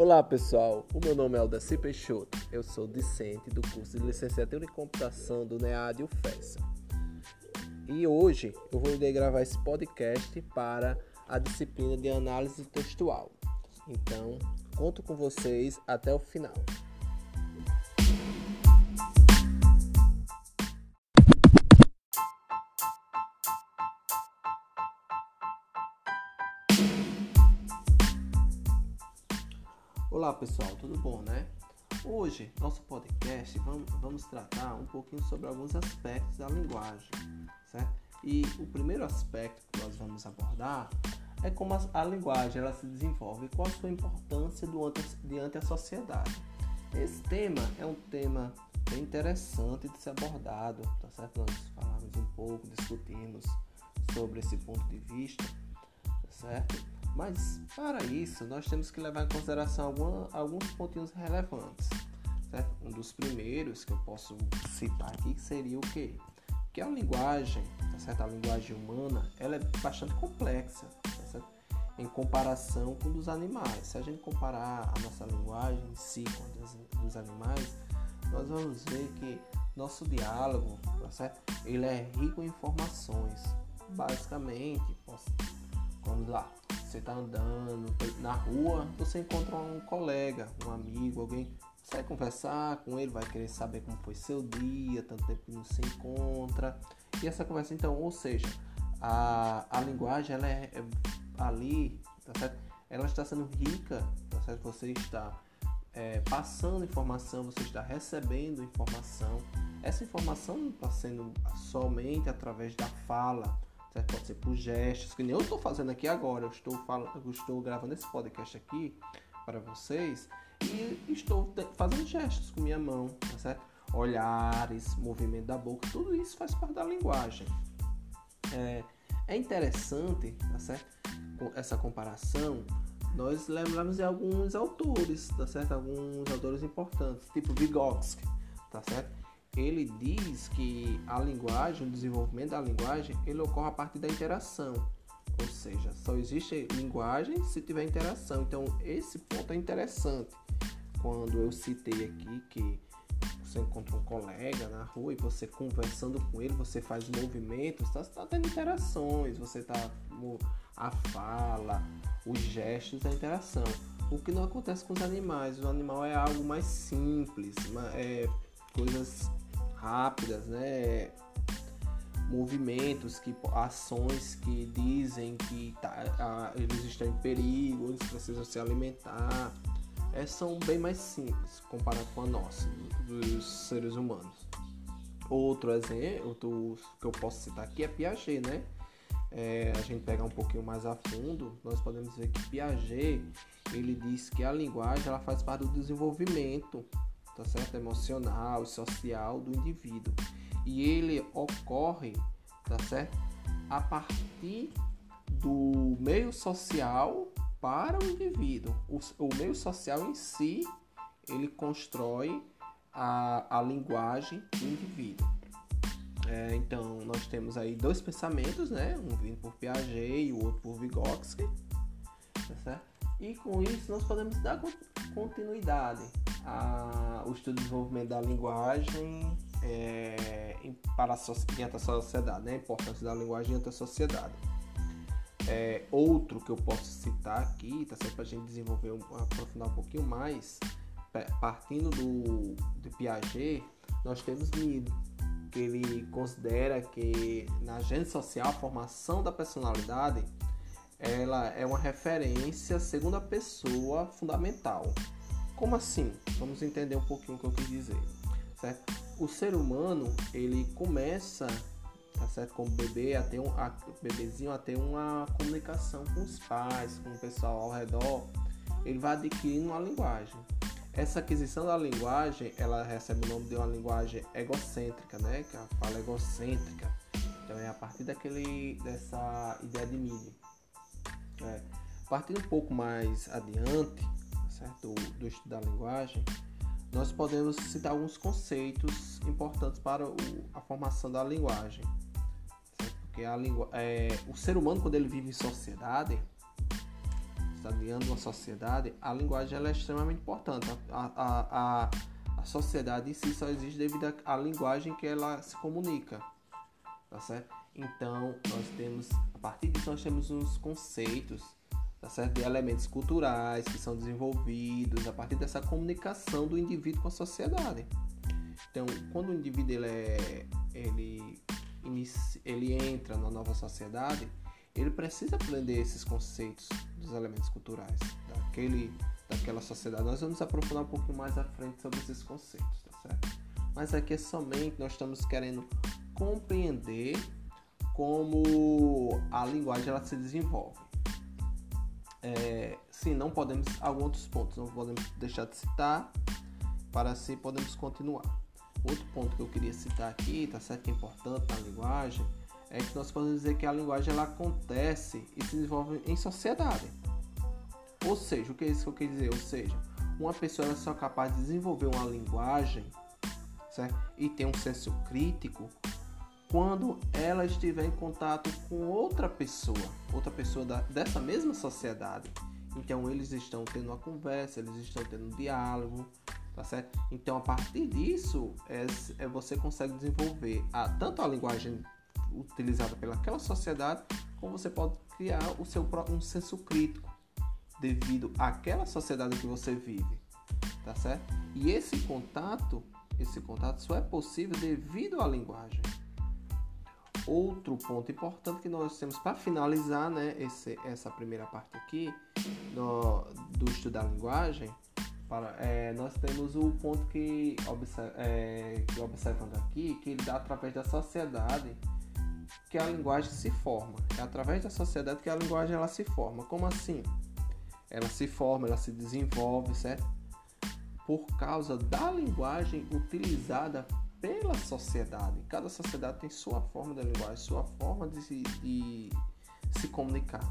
Olá pessoal, o meu nome é Aldaci Peixoto, eu sou discente do curso de Licenciatura em Computação do NEAD UFESA. E hoje eu vou gravar esse podcast para a disciplina de análise textual. Então, conto com vocês até o final. Olá pessoal, tudo bom, né? Hoje, nosso podcast, vamos, vamos tratar um pouquinho sobre alguns aspectos da linguagem, certo? E o primeiro aspecto que nós vamos abordar é como a, a linguagem ela se desenvolve, qual a sua importância diante da sociedade. Esse tema é um tema bem interessante de ser abordado, tá certo? Nós falamos um pouco, discutimos sobre esse ponto de vista, tá certo? Mas para isso nós temos que levar em consideração alguma, alguns pontinhos relevantes. Certo? Um dos primeiros que eu posso citar aqui seria o que? Que a linguagem, tá certo? a linguagem humana, ela é bastante complexa tá em comparação com dos animais. Se a gente comparar a nossa linguagem em si com a dos animais, nós vamos ver que nosso diálogo, tá certo? ele é rico em informações. Basicamente, posso, vamos lá, você está andando na rua, você encontra um colega, um amigo, alguém, você vai conversar com ele, vai querer saber como foi seu dia, tanto tempo que não se encontra. E essa conversa, então, ou seja, a, a linguagem, ela é, é ali, tá certo? Ela está sendo rica, tá certo? Você está é, passando informação, você está recebendo informação. Essa informação não está sendo somente através da fala, certo? Pode ser por gestos, que nem eu estou fazendo aqui agora. Eu estou, falando, eu estou gravando esse podcast aqui para vocês e estou fazendo gestos com minha mão, tá certo? Olhares, movimento da boca, tudo isso faz parte da linguagem. É, é interessante, tá certo? Essa comparação, nós lembramos de alguns autores, tá certo? Alguns autores importantes, tipo Vygotsky, tá certo? Ele diz que a linguagem, o desenvolvimento da linguagem, ele ocorre a partir da interação. Ou seja, só existe linguagem se tiver interação. Então, esse ponto é interessante. Quando eu citei aqui que você encontra um colega na rua e você conversando com ele, você faz movimentos, está tá tendo interações, você está a fala, os gestos da interação. O que não acontece com os animais. O animal é algo mais simples, é coisas rápidas, né? Movimentos, que, ações que dizem que tá, eles estão em perigo, eles precisam se alimentar. É, são bem mais simples comparado com a nossa, dos seres humanos. Outro exemplo que eu posso citar aqui é Piaget, né? É, a gente pegar um pouquinho mais a fundo, nós podemos ver que Piaget ele diz que a linguagem ela faz parte do desenvolvimento tá certo? emocional e social do indivíduo. E ele ocorre, tá certo? A partir do meio social para o indivíduo. O, o meio social em si, ele constrói a, a linguagem do indivíduo. É, então, nós temos aí dois pensamentos, né? Um vindo por Piaget e o outro por Vygotsky, tá certo? E com isso nós podemos dar continuidade a, o estudo de desenvolvimento da linguagem é, para a, da sociedade, né? a importância da linguagem diante da sociedade. É, outro que eu posso citar aqui, tá certo? Para a gente desenvolver, aprofundar um pouquinho mais, partindo do, do Piaget, nós temos que ele considera que na agenda social a formação da personalidade ela é uma referência segunda pessoa fundamental. Como assim? Vamos entender um pouquinho o que eu quis dizer. Certo? O ser humano, ele começa, tá certo? Como bebê, a ter um a, bebezinho a ter uma comunicação com os pais, com o pessoal ao redor. Ele vai adquirindo uma linguagem. Essa aquisição da linguagem, ela recebe o nome de uma linguagem egocêntrica, né? Que é a fala egocêntrica. Então é a partir daquele dessa ideia de mídia. É, partindo um pouco mais adiante, certo? Do, do estudo da linguagem, nós podemos citar alguns conceitos importantes para o, a formação da linguagem. Certo? Porque a é, o ser humano, quando ele vive em sociedade, está guiando uma sociedade, a linguagem ela é extremamente importante. A, a, a, a sociedade em si só existe devido à linguagem que ela se comunica, tá certo? Então, nós temos, a partir disso, nós temos uns conceitos, tá certo? De elementos culturais que são desenvolvidos a partir dessa comunicação do indivíduo com a sociedade. Então, quando o indivíduo ele, é, ele, ele entra na nova sociedade, ele precisa aprender esses conceitos dos elementos culturais daquele, daquela sociedade. Nós vamos aprofundar um pouquinho mais à frente sobre esses conceitos, tá certo? Mas aqui é somente nós estamos querendo compreender como a linguagem ela se desenvolve. É, sim, não podemos alguns outros pontos não podemos deixar de citar para assim podemos continuar. Outro ponto que eu queria citar aqui, tá certo que é importante na linguagem, é que nós podemos dizer que a linguagem ela acontece e se desenvolve em sociedade. Ou seja, o que é isso que eu quero dizer? Ou seja, uma pessoa é só capaz de desenvolver uma linguagem certo? e ter um senso crítico quando ela estiver em contato com outra pessoa, outra pessoa da, dessa mesma sociedade. Então eles estão tendo uma conversa, eles estão tendo um diálogo, tá certo? Então a partir disso é, é você consegue desenvolver a, tanto a linguagem utilizada pelaquela sociedade, como você pode criar o seu um senso crítico devido àquela sociedade que você vive, tá certo? E esse contato, esse contato só é possível devido à linguagem. Outro ponto importante que nós temos para finalizar, né, esse, essa primeira parte aqui do, do estudo da linguagem, para, é, nós temos o ponto que, observ, é, que observando aqui, que ele dá através da sociedade que a linguagem se forma. É através da sociedade que a linguagem ela se forma. Como assim? Ela se forma, ela se desenvolve, certo? Por causa da linguagem utilizada pela sociedade. Cada sociedade tem sua forma de linguagem, sua forma de se, de se comunicar.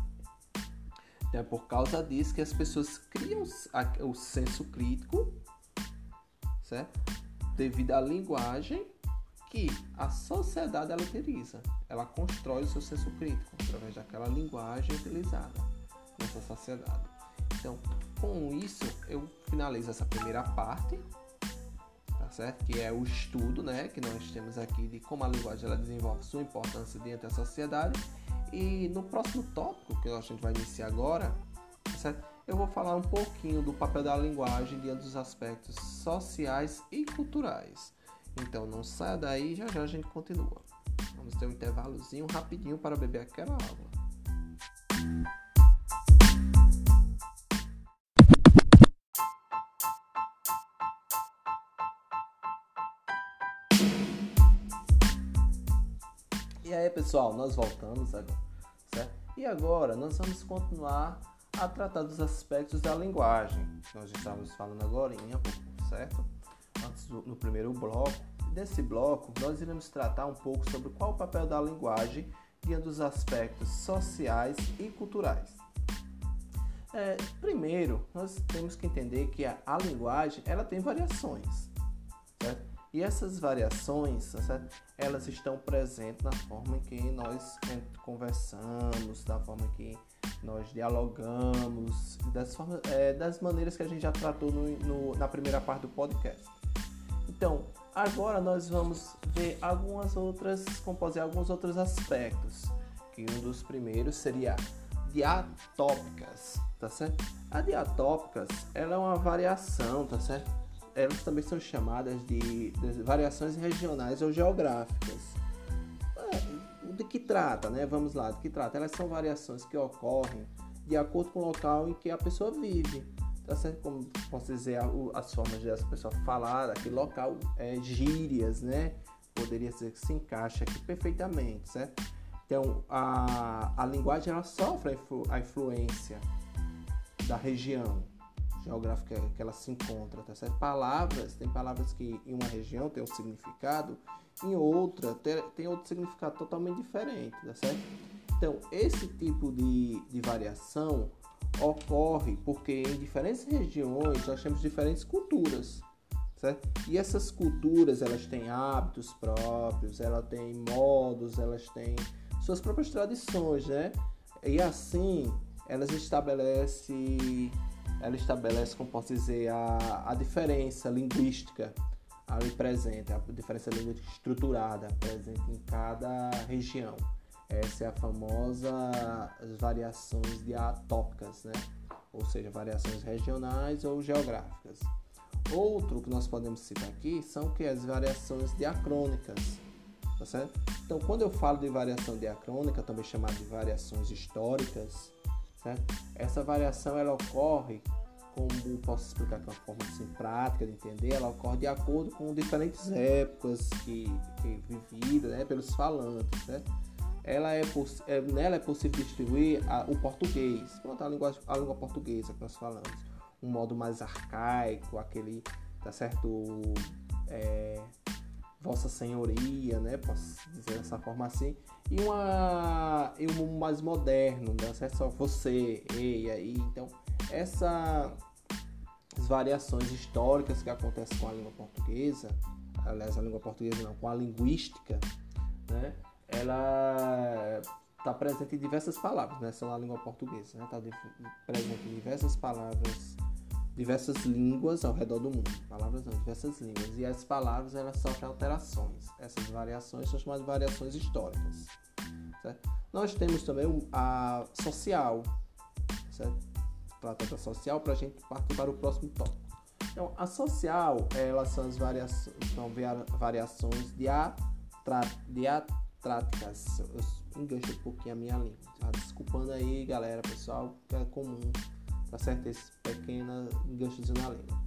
Então é por causa disso que as pessoas criam o senso crítico, certo? Devido à linguagem que a sociedade ela utiliza. Ela constrói o seu senso crítico através daquela linguagem utilizada nessa sociedade. Então, com isso, eu finalizo essa primeira parte, certo? Que é o estudo, né, que nós temos aqui de como a linguagem ela desenvolve sua importância dentro da sociedade. E no próximo tópico que a gente vai iniciar agora, certo? Eu vou falar um pouquinho do papel da linguagem diante dos aspectos sociais e culturais. Então não saia daí, já já a gente continua. Vamos ter um intervalozinho rapidinho para beber aquela água. Pessoal, nós voltamos agora, certo? E agora nós vamos continuar a tratar dos aspectos da linguagem. Nós estávamos falando agora, certo? Antes do, no primeiro bloco, Nesse bloco, nós iremos tratar um pouco sobre qual o papel da linguagem diante dos aspectos sociais e culturais. É, primeiro, nós temos que entender que a, a linguagem ela tem variações, certo? E essas variações, certo? elas estão presentes na forma que nós conversamos, da forma que nós dialogamos, das, formas, é, das maneiras que a gente já tratou no, no, na primeira parte do podcast. Então, Agora nós vamos ver algumas outras, composir alguns outros aspectos, que um dos primeiros seria diatópicas, tá certo? A diatópicas, ela é uma variação, tá certo? Elas também são chamadas de, de variações regionais ou geográficas. É, de que trata, né? Vamos lá, de que trata? Elas são variações que ocorrem de acordo com o local em que a pessoa vive tá certo? Como posso dizer, as formas dessa pessoa falar aquele local, é, gírias, né? Poderia ser que se encaixa aqui perfeitamente, certo? Então, a, a linguagem ela sofre a influência da região geográfica que ela se encontra, tá certo? Palavras, tem palavras que em uma região tem um significado, em outra tem, outro significado totalmente diferente, tá certo? Então, esse tipo de, de variação ocorre porque em diferentes regiões nós temos diferentes culturas, certo? E essas culturas elas têm hábitos próprios, elas têm modos, elas têm suas próprias tradições, né? E assim elas estabelece, ela estabelece, como posso dizer, a, a diferença linguística ali presente, a diferença linguística estruturada presente em cada região. Essa é a famosa variações diatópicas, né? ou seja, variações regionais ou geográficas. Outro que nós podemos citar aqui são que as variações diacrônicas, tá certo? Então, quando eu falo de variação diacrônica, também chamada de variações históricas, certo? Essa variação ela ocorre, como posso explicar de uma forma assim, prática de entender, ela ocorre de acordo com diferentes épocas que, que vividas né, pelos falantes, certo? ela é, é, nela é possível distribuir a, o português, pronto, a, linguagem, a língua portuguesa que nós falamos, um modo mais arcaico, aquele, tá certo, é, Vossa Senhoria, né, posso dizer dessa forma assim, e, uma, e um mais moderno, né, certo? só você, e aí, então, essas variações históricas que acontecem com a língua portuguesa, aliás, a língua portuguesa não, com a linguística, né, ela está presente em diversas palavras, né? São a língua portuguesa, né? Está presente em diversas palavras, diversas línguas ao redor do mundo. Palavras não, diversas línguas. E as palavras elas sofrem alterações. Essas variações são chamadas variações históricas. Certo? Nós temos também a social, certo? Trata da social para a gente partir para o próximo tópico. Então, a social, elas são as variações, são variações de, atra, de tráticas. Eu engancho um pouquinho a minha língua. Tá? Desculpando aí, galera, pessoal, que é comum, tá certo? Esse pequeno engancho na língua.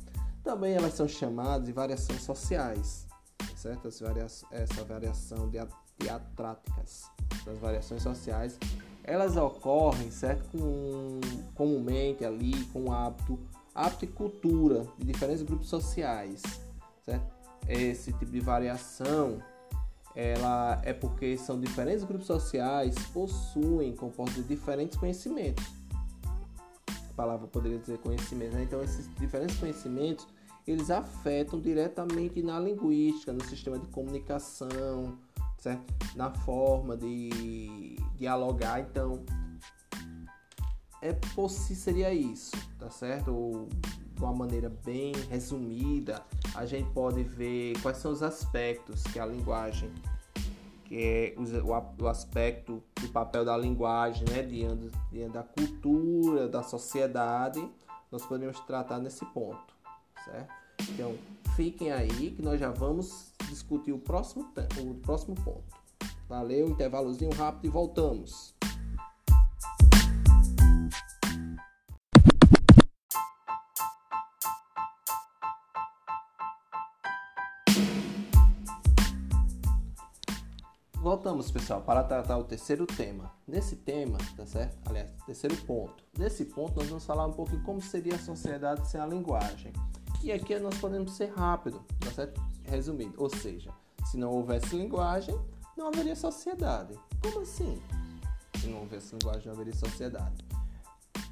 Também elas são chamadas de variações sociais, tá certo? Varia essa variação de diatráticas, das variações sociais, elas ocorrem, certo? Com, comumente ali, com hábito, hábito e cultura de diferentes grupos sociais, certo? Esse tipo de variação ela é porque são diferentes grupos sociais possuem compostos de diferentes conhecimentos. Palavra poderia dizer conhecimento, né? então esses diferentes conhecimentos eles afetam diretamente na linguística, no sistema de comunicação, certo? na forma de dialogar. Então, é possível seria isso, tá certo? Ou, de uma maneira bem resumida, a gente pode ver quais são os aspectos que a linguagem, que é o, aspecto do papel da linguagem, né, diante, diante da cultura, da sociedade, nós podemos tratar nesse ponto, certo? Então, fiquem aí que nós já vamos discutir o próximo, o próximo ponto. Valeu, intervalozinho rápido e voltamos. Voltamos, pessoal, para tratar o terceiro tema. Nesse tema, tá certo? Aliás, terceiro ponto. Nesse ponto, nós vamos falar um pouquinho como seria a sociedade sem a linguagem. E aqui nós podemos ser rápido, tá certo? Resumindo, ou seja, se não houvesse linguagem, não haveria sociedade. Como assim? Se não houvesse linguagem, não haveria sociedade.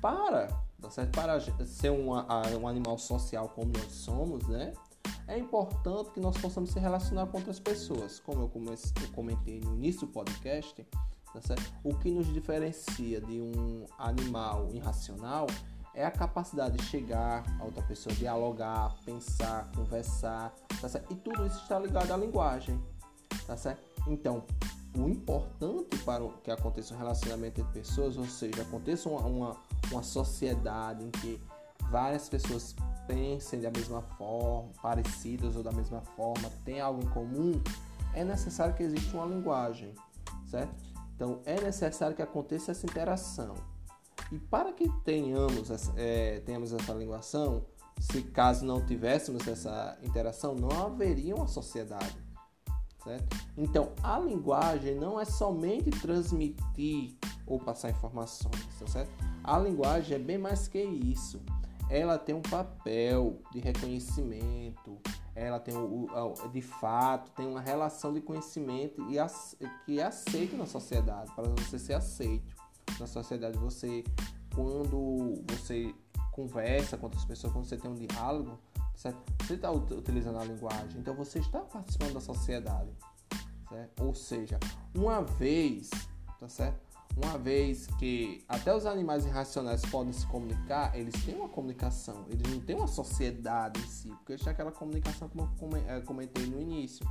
Para, tá certo? Para ser um animal social como nós somos, né? É importante que nós possamos se relacionar com outras pessoas. Como eu, eu comentei no início do podcast, tá o que nos diferencia de um animal irracional é a capacidade de chegar a outra pessoa, dialogar, pensar, conversar, tá certo? E tudo isso está ligado à linguagem, tá certo? Então, o importante para que aconteça um relacionamento entre pessoas, ou seja, aconteça uma, uma, uma sociedade em que várias pessoas pensem da mesma forma, parecidas ou da mesma forma, têm algo em comum, é necessário que exista uma linguagem, certo? Então é necessário que aconteça essa interação. E para que tenhamos essa, é, tenhamos essa linguação, se caso não tivéssemos essa interação, não haveria uma sociedade. Certo? Então, a linguagem não é somente transmitir ou passar informações, tá certo? A linguagem é bem mais que isso ela tem um papel de reconhecimento, ela tem o, de fato tem uma relação de conhecimento e que é aceito na sociedade para você ser aceito na sociedade você quando você conversa com outras pessoas quando você tem um diálogo certo? você está utilizando a linguagem então você está participando da sociedade certo? ou seja uma vez tá certo uma vez que até os animais irracionais podem se comunicar, eles têm uma comunicação, eles não têm uma sociedade em si, porque eles têm aquela comunicação como eu é, comentei no início.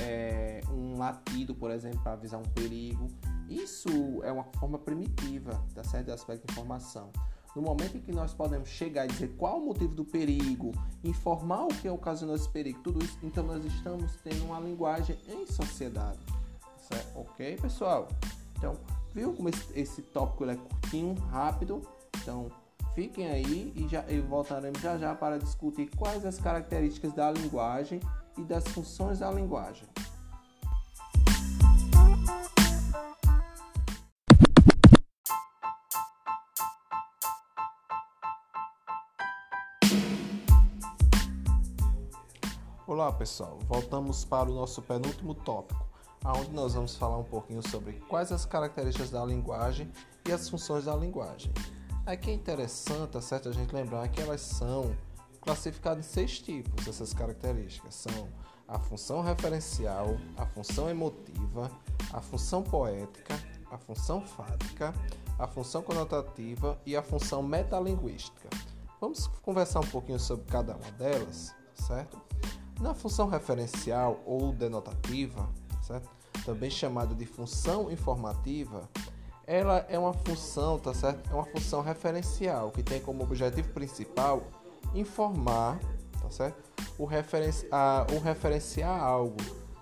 É, um latido, por exemplo, para avisar um perigo. Isso é uma forma primitiva, tá certo? De aspecto de informação. No momento em que nós podemos chegar e dizer qual o motivo do perigo, informar o que ocasionou esse perigo, tudo isso, então nós estamos tendo uma linguagem em sociedade. Certo? Ok, pessoal? Então, viu como esse, esse tópico é curtinho, rápido? Então, fiquem aí e, já, e voltaremos já já para discutir quais as características da linguagem e das funções da linguagem. Olá pessoal, voltamos para o nosso penúltimo tópico, onde nós vamos falar um pouquinho sobre quais as características da linguagem e as funções da linguagem. Aqui é interessante, tá certo, a gente lembrar que elas são classificadas em seis tipos, essas características. São a função referencial, a função emotiva, a função poética, a função fática, a função conotativa e a função metalinguística. Vamos conversar um pouquinho sobre cada uma delas, certo? Na função referencial ou denotativa, certo? também chamada de função informativa, ela é uma função, tá certo? É uma função referencial que tem como objetivo principal informar, tá certo? O, referenci a, o referenciar algo,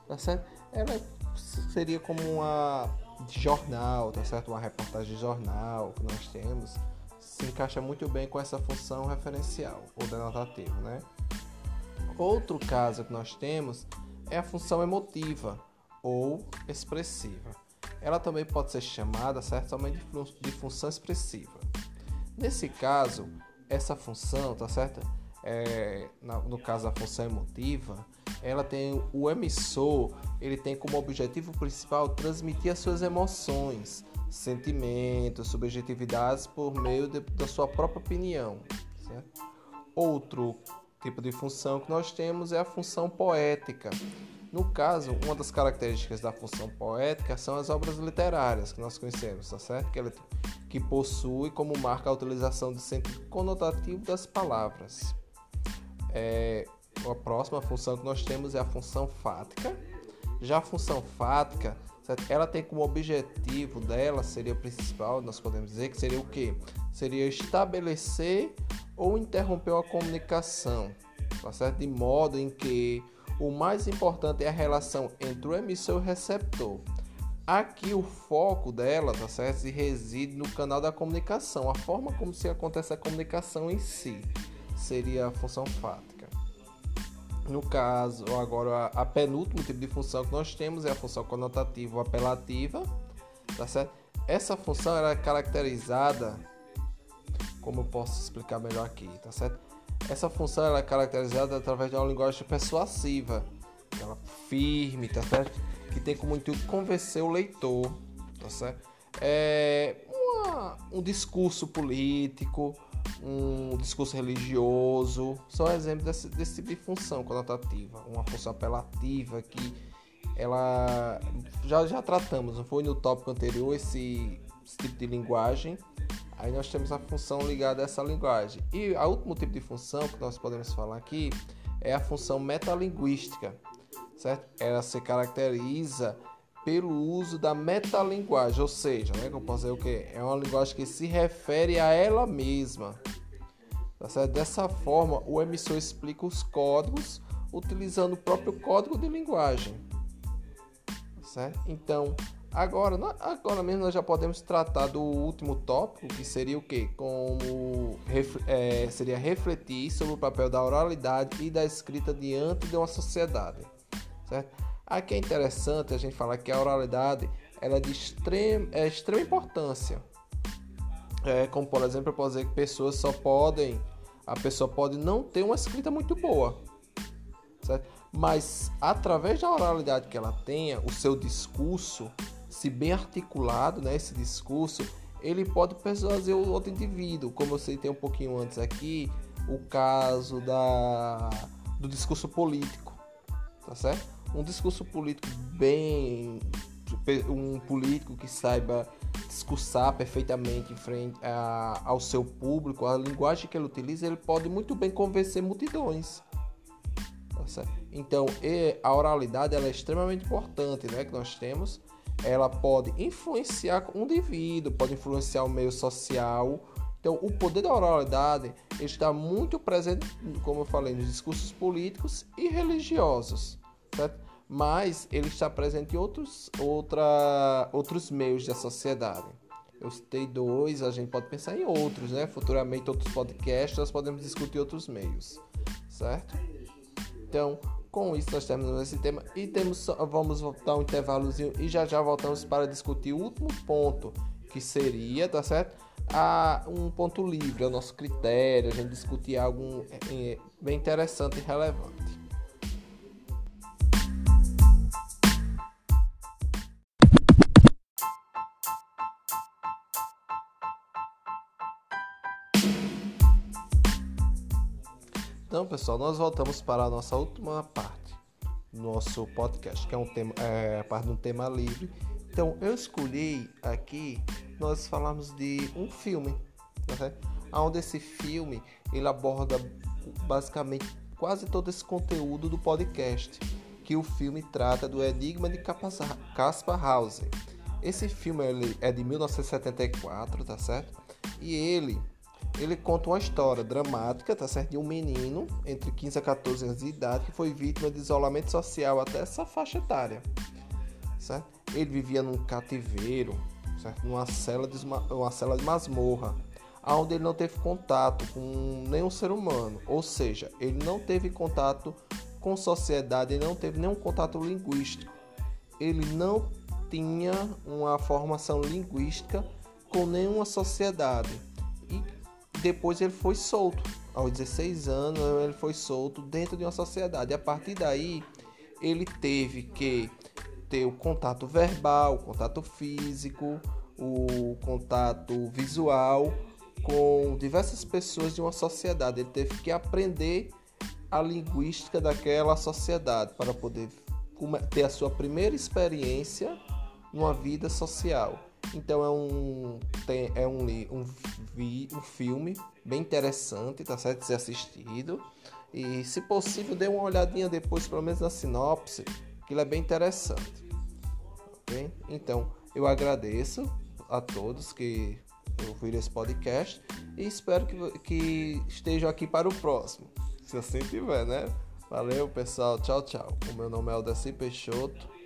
tá certo? Ela seria como uma jornal, tá certo? Uma reportagem de jornal que nós temos se encaixa muito bem com essa função referencial ou denotativa, né? Outro caso que nós temos é a função emotiva ou expressiva. Ela também pode ser chamada, certo, somente de função expressiva. Nesse caso, essa função, tá certo? É, no caso a função emotiva, ela tem o emissor, ele tem como objetivo principal transmitir as suas emoções, sentimentos, subjetividades por meio de, da sua própria opinião. Certo? Outro tipo de função que nós temos é a função poética. No caso, uma das características da função poética são as obras literárias que nós conhecemos, tá certo? Que, ela, que possui como marca a utilização do sentido conotativo das palavras. É, a próxima função que nós temos é a função fática. Já a função fática, certo? ela tem como objetivo dela, seria o principal, nós podemos dizer que seria o quê? Seria estabelecer ou interrompeu a comunicação, tá certo? de modo em que o mais importante é a relação entre o emissor e o receptor. Aqui o foco dela, tá certo? Reside no canal da comunicação, a forma como se acontece a comunicação em si seria a função fática. No caso, agora a, penúltimo tipo de função que nós temos é a função conotativa ou apelativa, tá certo? Essa função era é caracterizada como eu posso explicar melhor aqui, tá certo? Essa função ela é caracterizada através de uma linguagem persuasiva, ela firme, tá certo? Que tem como intuito convencer o leitor, tá certo? É uma, um discurso político, um discurso religioso, são exemplos desse, desse tipo de função conotativa, uma função apelativa que ela já, já tratamos, não foi no tópico anterior esse, esse tipo de linguagem Aí nós temos a função ligada a essa linguagem. E o último tipo de função que nós podemos falar aqui é a função metalinguística, certo? Ela se caracteriza pelo uso da metalinguagem, ou seja, né, que eu posso dizer o quê? É uma linguagem que se refere a ela mesma. Tá certo? Dessa forma, o emissor explica os códigos utilizando o próprio código de linguagem. Certo? Então, Agora, agora mesmo nós já podemos tratar do último tópico, que seria o quê? Como é, seria refletir sobre o papel da oralidade e da escrita diante de uma sociedade. Certo? Aqui é interessante a gente falar que a oralidade ela é de extrema, é extrema importância. É, como por exemplo, eu posso dizer que pessoas só podem, a pessoa pode não ter uma escrita muito boa, certo? Mas através da oralidade que ela tenha, o seu discurso, se bem articulado, né, esse discurso, ele pode persuadir o outro indivíduo. Como eu citei um pouquinho antes aqui, o caso da, do discurso político, tá certo? Um discurso político bem um político que saiba discursar perfeitamente em frente a, ao seu público, a linguagem que ele utiliza, ele pode muito bem convencer multidões. Tá então, a oralidade ela é extremamente importante, né, que nós temos. Ela pode influenciar um indivíduo, pode influenciar o meio social. Então, o poder da oralidade está muito presente, como eu falei, nos discursos políticos e religiosos, certo? mas ele está presente em outros, outra, outros meios da sociedade. Eu citei dois, a gente pode pensar em outros, né? Futuramente, outros podcasts, nós podemos discutir outros meios, certo? Então, com isso, nós terminamos esse tema e temos, vamos dar um intervalozinho e já já voltamos para discutir o último ponto, que seria, tá certo? A, um ponto livre, é o nosso critério, a gente discutir algo é, é, bem interessante e relevante. Então, pessoal, nós voltamos para a nossa última parte do nosso podcast, que é um tema, é, a parte de um tema livre. Então, eu escolhi aqui nós falamos de um filme, né? onde esse filme ele aborda basicamente quase todo esse conteúdo do podcast, que o filme trata do Enigma de Caspar Hauser. Esse filme ele é de 1974, tá certo? E ele ele conta uma história dramática, tá certo? De um menino entre 15 a 14 anos de idade que foi vítima de isolamento social até essa faixa etária, certo? Ele vivia num cativeiro, certo? Numa cela de, uma cela de masmorra, onde ele não teve contato com nenhum ser humano, ou seja, ele não teve contato com sociedade, ele não teve nenhum contato linguístico. Ele não tinha uma formação linguística com nenhuma sociedade depois ele foi solto. Aos 16 anos ele foi solto dentro de uma sociedade. E a partir daí ele teve que ter o contato verbal, o contato físico, o contato visual com diversas pessoas de uma sociedade. Ele teve que aprender a linguística daquela sociedade para poder ter a sua primeira experiência numa vida social. Então é um tem, é um, um, um filme bem interessante, tá certo? De ser assistido. E se possível, dê uma olhadinha depois, pelo menos na sinopse, que ele é bem interessante. Ok? Então, eu agradeço a todos que ouviram esse podcast e espero que, que estejam aqui para o próximo. Se assim tiver, né? Valeu, pessoal. Tchau, tchau. O meu nome é Aldeci Peixoto